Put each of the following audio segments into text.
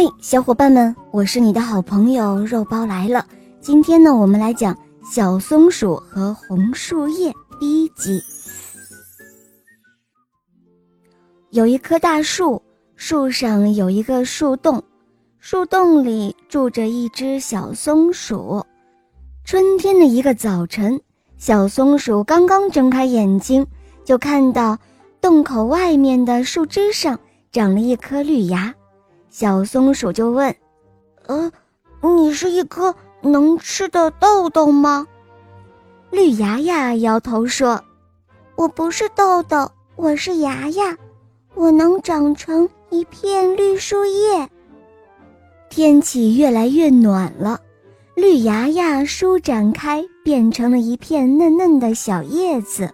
嘿，小伙伴们，我是你的好朋友肉包来了。今天呢，我们来讲《小松鼠和红树叶》第一集。有一棵大树，树上有一个树洞，树洞里住着一只小松鼠。春天的一个早晨，小松鼠刚刚睁开眼睛，就看到洞口外面的树枝上长了一颗绿芽。小松鼠就问：“呃，你是一颗能吃的豆豆吗？”绿芽芽摇头说：“我不是豆豆，我是芽芽，我能长成一片绿树叶。”天气越来越暖了，绿芽芽舒展开，变成了一片嫩嫩的小叶子。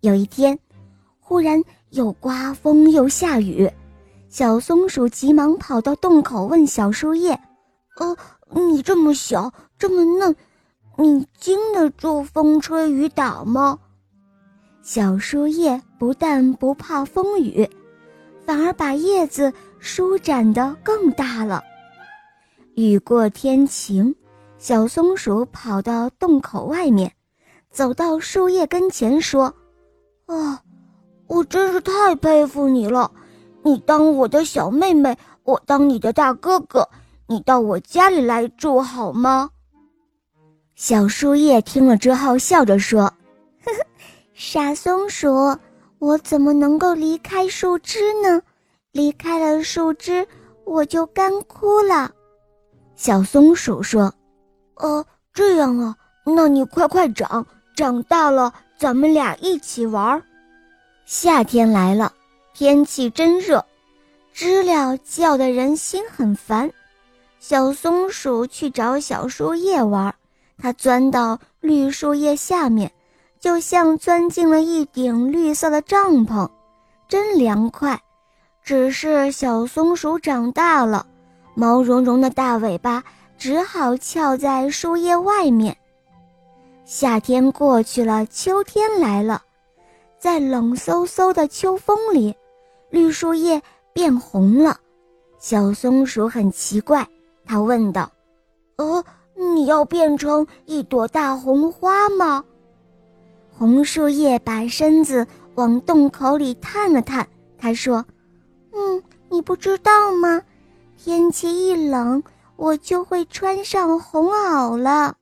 有一天，忽然又刮风又下雨。小松鼠急忙跑到洞口，问小树叶：“呃，你这么小，这么嫩，你经得住风吹雨打吗？”小树叶不但不怕风雨，反而把叶子舒展得更大了。雨过天晴，小松鼠跑到洞口外面，走到树叶跟前说：“啊，我真是太佩服你了。”你当我的小妹妹，我当你的大哥哥，你到我家里来住好吗？小树叶听了之后笑着说：“呵呵，傻松鼠，我怎么能够离开树枝呢？离开了树枝，我就干枯了。”小松鼠说：“哦，这样啊，那你快快长，长大了咱们俩一起玩。”夏天来了。天气真热，知了叫得人心很烦。小松鼠去找小树叶玩，它钻到绿树叶下面，就像钻进了一顶绿色的帐篷，真凉快。只是小松鼠长大了，毛茸茸的大尾巴只好翘在树叶外面。夏天过去了，秋天来了，在冷飕飕的秋风里。绿树叶变红了，小松鼠很奇怪，它问道：“哦，你要变成一朵大红花吗？”红树叶把身子往洞口里探了探，他说：“嗯，你不知道吗？天气一冷，我就会穿上红袄了。”